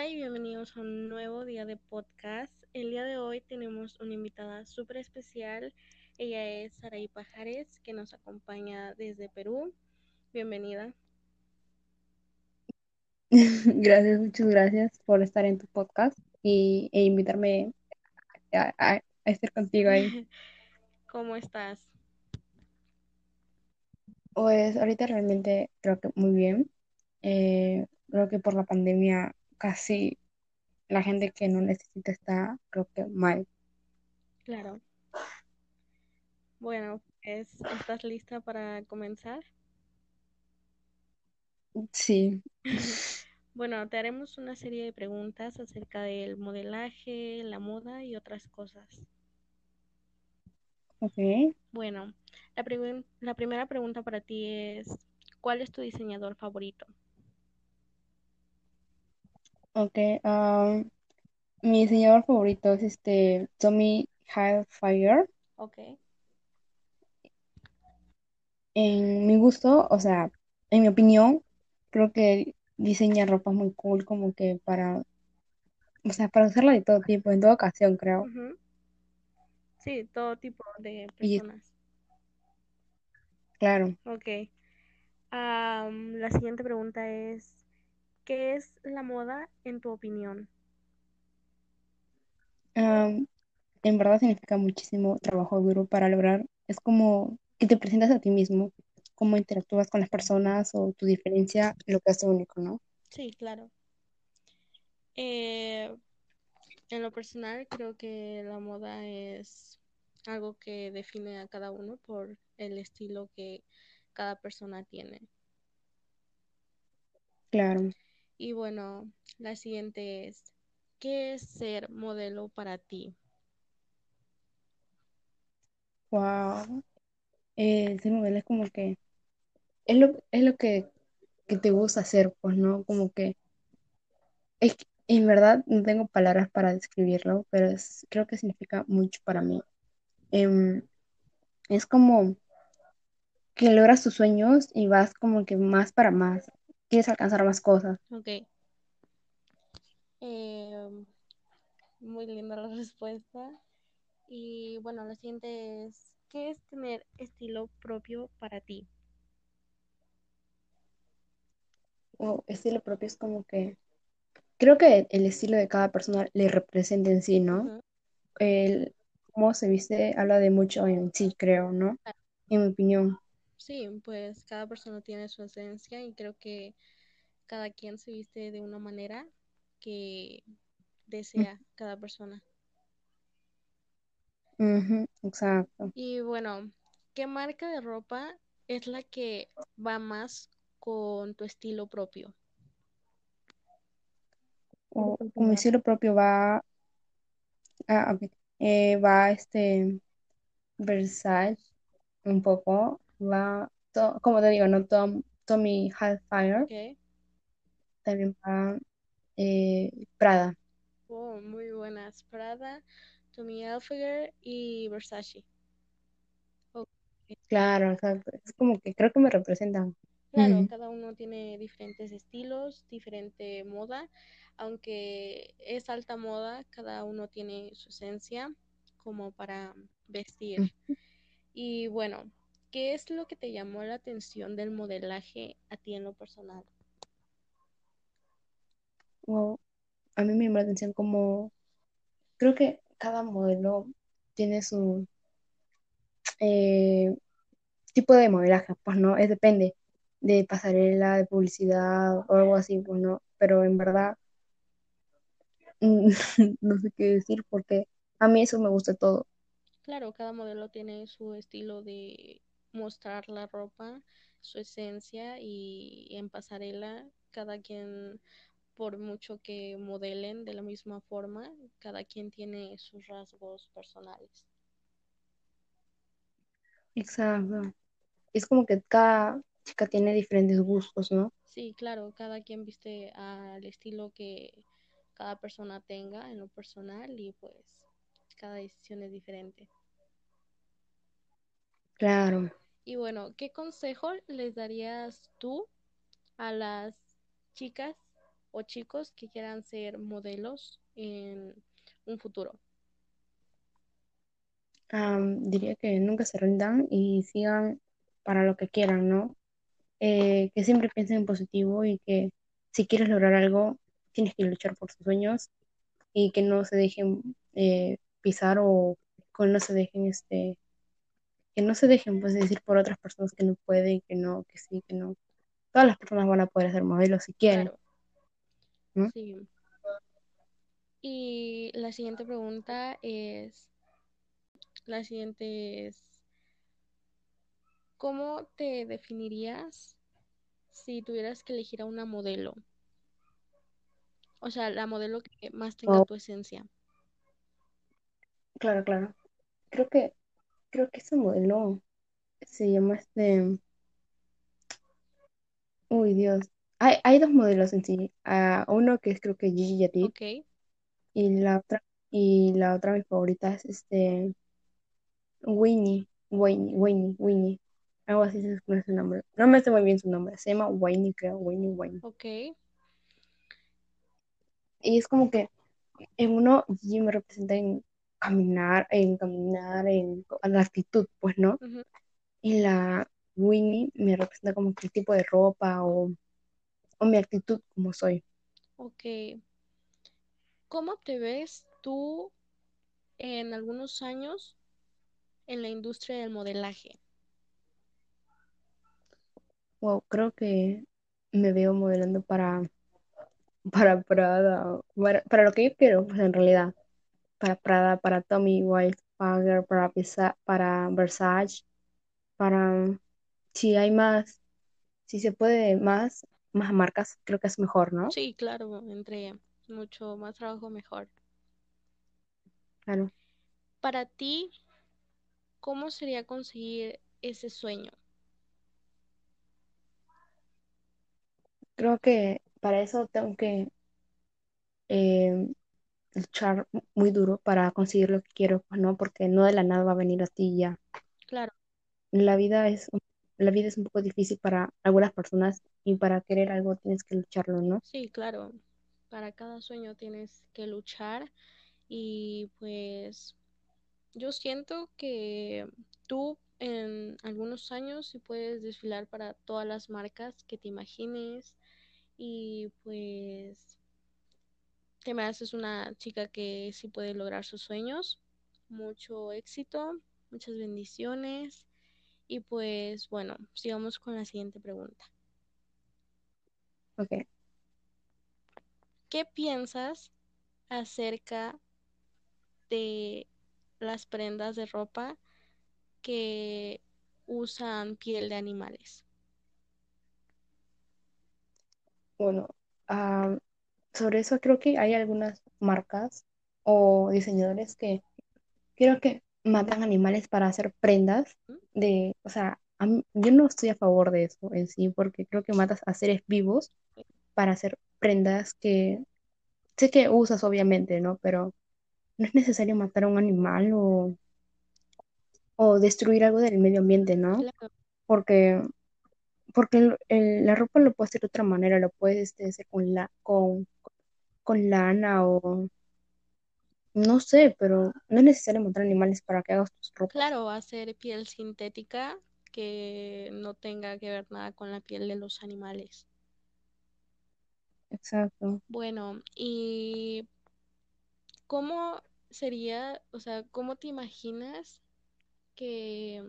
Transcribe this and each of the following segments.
Hola y bienvenidos a un nuevo día de podcast. El día de hoy tenemos una invitada súper especial. Ella es Saraí Pajares, que nos acompaña desde Perú. Bienvenida. Gracias, muchas gracias por estar en tu podcast y, e invitarme a, a- a estar contigo ahí. ¿Cómo estás? Pues ahorita realmente creo que muy bien. Eh, creo que por la pandemia casi la gente que no necesita está, creo que mal. Claro. Bueno, pues, ¿estás lista para comenzar? Sí, Bueno, te haremos una serie de preguntas acerca del modelaje, la moda y otras cosas. ok, Bueno, la, la primera pregunta para ti es, ¿cuál es tu diseñador favorito? Ok. ah, mi diseñador favorito es este Tommy Hilfiger. Ok, En mi gusto, o sea, en mi opinión, creo que diseña ropa muy cool como que para O sea, para usarla de todo tipo, en toda ocasión, creo. ujú, Sí, todo tipo de Y personas. claro, Ok. Am, la siguiente pregunta es, ¿qué es la moda en tu opinión? en verdad significa muchísimo trabajo duro para lograr. Es como que te presentas a ti mismo, cómo interactúas con las personas o tu diferencia, lo que hace único, ¿no? Sí, claro. Eh, en lo personal, creo que la moda es algo que define a cada uno por el estilo que cada persona tiene. Claro. Y bueno, la siguiente es, ¿qué es ser modelo para ti? Wow. Eh, ser modelo es como que es lo, es lo que, que te gusta hacer, pues, ¿no? Como que es en verdad no tengo palabras para describirlo, pero es- creo que significa mucho para mí. Em, es como que logras tus sueños y vas como que más para más, quieres alcanzar más cosas. Ok. Em, muy linda la respuesta. Y bueno, la siguiente es, ¿qué es tener estilo propio para ti? Estilo propio es como que, creo que el estilo de cada persona le representa en sí, ¿no? El cómo se viste habla de mucho en sí, creo, ¿no? En mi opinión. Sí, pues cada persona tiene su esencia y creo que cada quien se viste de una manera que Mm, desea cada persona. exacto. Y bueno, ¿qué marca de ropa es la que va más con tu estilo propio? O con mi estilo propio va, ah, ok, eh, va este Versace un poco, va, to- como te digo, ¿no? Tom, Tommy Hilfiger, Ok. también va eh, Prada. Oh, muy buenas. Prada, Tommy Hilfiger y Versace. Claro, exacto. Es como que creo que me representan. Claro, cada uno tiene diferentes estilos, diferente moda, aunque es alta moda, cada uno tiene su esencia como para vestir. Y bueno, ¿qué es lo que te llamó la atención del modelaje a ti en lo personal? Wow, a mí me llama la atención como, creo que cada modelo tiene su eh, tipo de modelaje, pues no, es depende de pasarela, de publicidad o algo así, pues no, pero en verdad no sé qué decir porque a mí eso me gusta todo. Claro, cada modelo tiene su estilo de mostrar la ropa, su esencia y en pasarela, cada quien, por mucho que modelen de la misma forma, cada quien tiene sus rasgos personales. Exacto. Es como que cada chica tiene diferentes gustos, ¿no? Sí, claro, cada quien viste al estilo que cada persona tenga en lo personal y pues cada decisión es diferente. Claro. Y bueno, ¿qué consejo les darías tú a las chicas o chicos que quieran ser modelos en un futuro? Am, diría que nunca se rindan y sigan para lo que quieran, ¿no? Eh, que siempre piensen en positivo y que si quieres lograr algo, tienes que luchar por tus sueños y que no se dejen eh, pisar o que no se dejen, este, que no se dejen pues decir por otras personas que no pueden, que no, que sí, que no. Todas las personas van a poder ser modelos si quieren, sí. Y la siguiente pregunta es, la siguiente es, ¿cómo te definirías si tuvieras que elegir a una modelo? O sea, la modelo que más tenga Oh, tu esencia. claro, claro. Creo que, creo que ese modelo se llama este, uy Dios. Hay, hay dos modelos en sí. Ah, uno que es creo que Gigi Hadid Ok, y la otra, y la otra mi favorita es este Winnie, Winnie, Winnie, Winnie. Algo así se escribe su nombre. No me sé muy bien su nombre. Se llama Winnie, creo. Winnie, Winnie. ok. Y es como que en uno Gigi me representa en caminar, en caminar, en la actitud, pues, ¿no? ujú, Y la Winnie me representa como el tipo de ropa o, o mi actitud como soy. Ok. ¿Cómo te ves tú en algunos años en la industria del modelaje? Wow, creo que me veo modelando para, para Prada, para, para lo que yo quiero, pues en realidad. Para Prada, para Tommy Hilfiger, para, para Versace, para si hay más, si se puede más, más marcas, creo que es mejor, ¿no? Sí, claro, entre mucho más trabajo mejor. Claro. Para ti, ¿cómo sería conseguir ese sueño? Creo que para eso tengo que eh, luchar muy duro para conseguir lo que quiero, pues no, porque no de la nada va a venir a ti ya. Claro, La vida es, la vida es un poco difícil para algunas personas y para querer algo tienes que lucharlo, ¿no? sí, claro. Para cada sueño tienes que luchar y pues yo siento que tú en algunos años sí puedes desfilar para todas las marcas que te imagines y pues me haces una chica que sí puede lograr sus sueños. Mucho éxito, muchas bendiciones y pues bueno, sigamos con la siguiente pregunta. Ok. ¿Qué piensas acerca de las prendas de ropa que usan piel de animales? Bueno, sobre eso creo que hay algunas marcas o diseñadores que creo que matan animales para hacer prendas de, o sea, a mí- yo no estoy a favor de eso en sí, porque creo que matas a seres vivos para hacer prendas que sé que usas obviamente, ¿no? Pero no es necesario matar a un animal o, o destruir algo del medio ambiente, ¿no? Porque, porque el- el- la ropa lo puedes hacer de otra manera, lo puedes este, hacer con, la, con, con lana o no sé, pero no es necesario matar animales para que hagas tus ropas. claro, hacer piel sintética que no tenga que ver nada con la piel de los animales. Exacto. Bueno, ¿y cómo sería, o sea, cómo te imaginas que,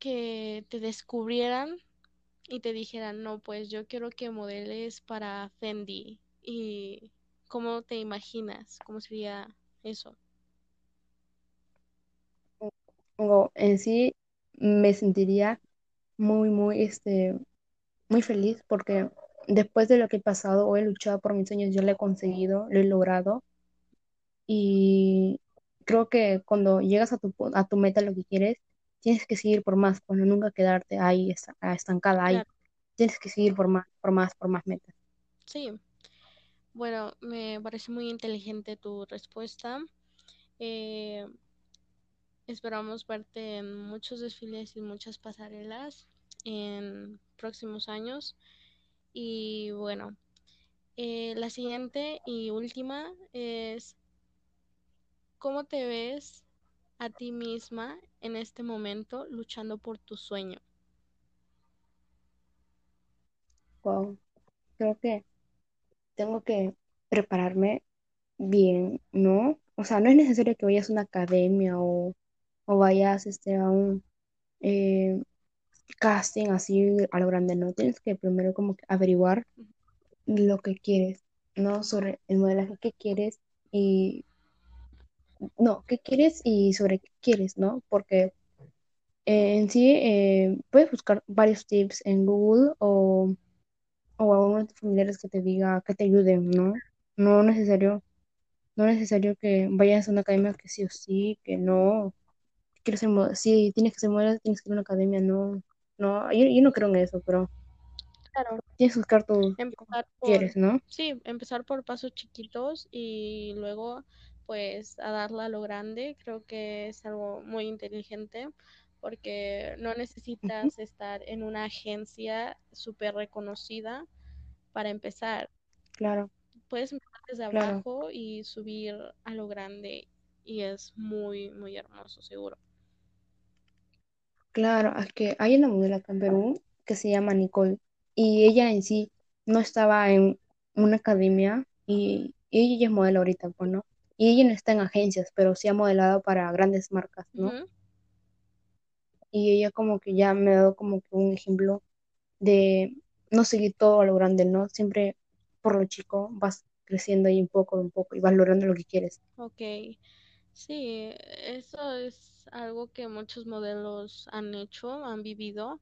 que te descubrieran y te dijeran, no, pues yo quiero que modeles para Fendi? ¿Y cómo te imaginas? ¿Cómo sería eso? En sí me sentiría muy, muy, este, muy feliz porque después de lo que he pasado o he luchado por mis sueños, yo lo he conseguido, lo he logrado y creo que cuando llegas a tu, a tu meta, lo que quieres, tienes que seguir por más, pues no nunca quedarte ahí esta- estancada ahí, Claro, tienes que seguir por más, por más, por más metas. sí. Bueno, me parece muy inteligente tu respuesta. Eh, esperamos verte en muchos desfiles y muchas pasarelas en próximos años. Y bueno, Eh, la siguiente y última es, ¿cómo te ves a ti misma en este momento luchando por tu sueño? Wow, creo que tengo que prepararme bien, ¿no? O sea, no es necesario que vayas a una academia o, o vayas este, a un eh, casting así a lo grande, ¿no? Tienes que primero como que averiguar lo que quieres, ¿no? Sobre el modelaje que quieres y, no, qué quieres y sobre qué quieres, ¿no? Porque eh, en sí eh, puedes buscar varios tips en Google o, o a uno de tus familiares que te diga, que te ayuden, ¿no? No necesario, no necesario que vayas a una academia que sí o sí, que no, quieres ser modelo, sí, tienes que ser modelo, tienes que ir a una academia, no, no, yo, yo no creo en eso, pero Claro. tienes que buscar Empezar por, quieres, ¿no? sí, empezar por pasos chiquitos y luego pues a darla a lo grande. Creo que es algo muy inteligente porque no necesitas estar en una agencia súper reconocida para empezar. claro, Puedes empezar desde claro, abajo y subir a lo grande y es muy, muy hermoso, seguro. claro, es que hay una modelo acá en Perú que se llama Nicole y ella en sí no estaba en una academia y, y ella es modelo ahorita, pues, ¿no? Y ella no está en agencias, pero sí ha modelado para grandes marcas, ¿no? Y ella como que ya me ha dado como que un ejemplo de no seguir todo a lo grande, ¿no? Siempre por lo chico vas creciendo ahí un poco, un poco y vas logrando lo que quieres. Ok, sí, eso es algo que muchos modelos han hecho, han vivido.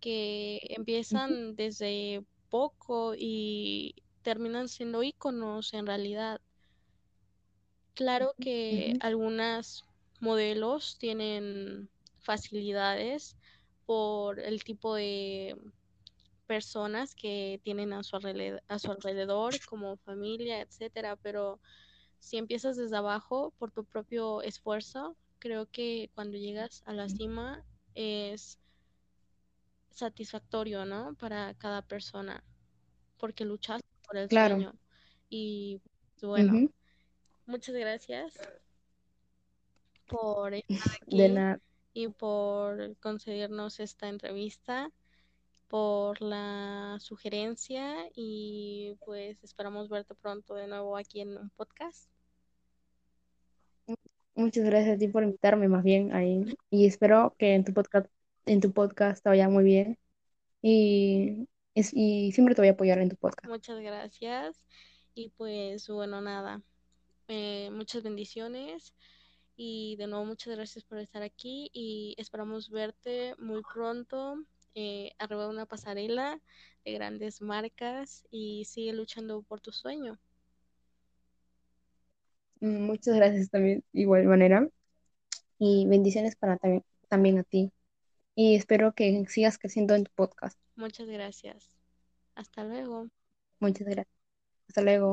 que empiezan desde poco y terminan siendo íconos en realidad. Claro que algunas modelos tienen facilidades por el tipo de personas que tienen a su alrededor, a su alrededor como familia, etcétera, pero si empiezas desde abajo por tu propio esfuerzo, creo que cuando llegas a la cima es satisfactorio, ¿no? Para cada persona. porque luchaste por el Claro, sueño. Y bueno, muchas gracias por estar De aquí nada. y por concedernos esta entrevista, por la sugerencia y pues esperamos verte pronto de nuevo aquí en un podcast. Muchas gracias a ti por invitarme más bien ahí y espero que en tu podcast, en tu podcast te vaya muy bien y, y siempre te voy a apoyar en tu podcast. Muchas gracias y pues bueno, nada, eh, muchas bendiciones Y de nuevo, muchas gracias por estar aquí y esperamos verte muy pronto eh, arriba de una pasarela de grandes marcas y sigue luchando por tu sueño. Muchas gracias también, de igual manera, y bendiciones para también, también a ti. Y espero que sigas creciendo en tu podcast. Muchas gracias. Hasta luego. Muchas gracias. Hasta luego.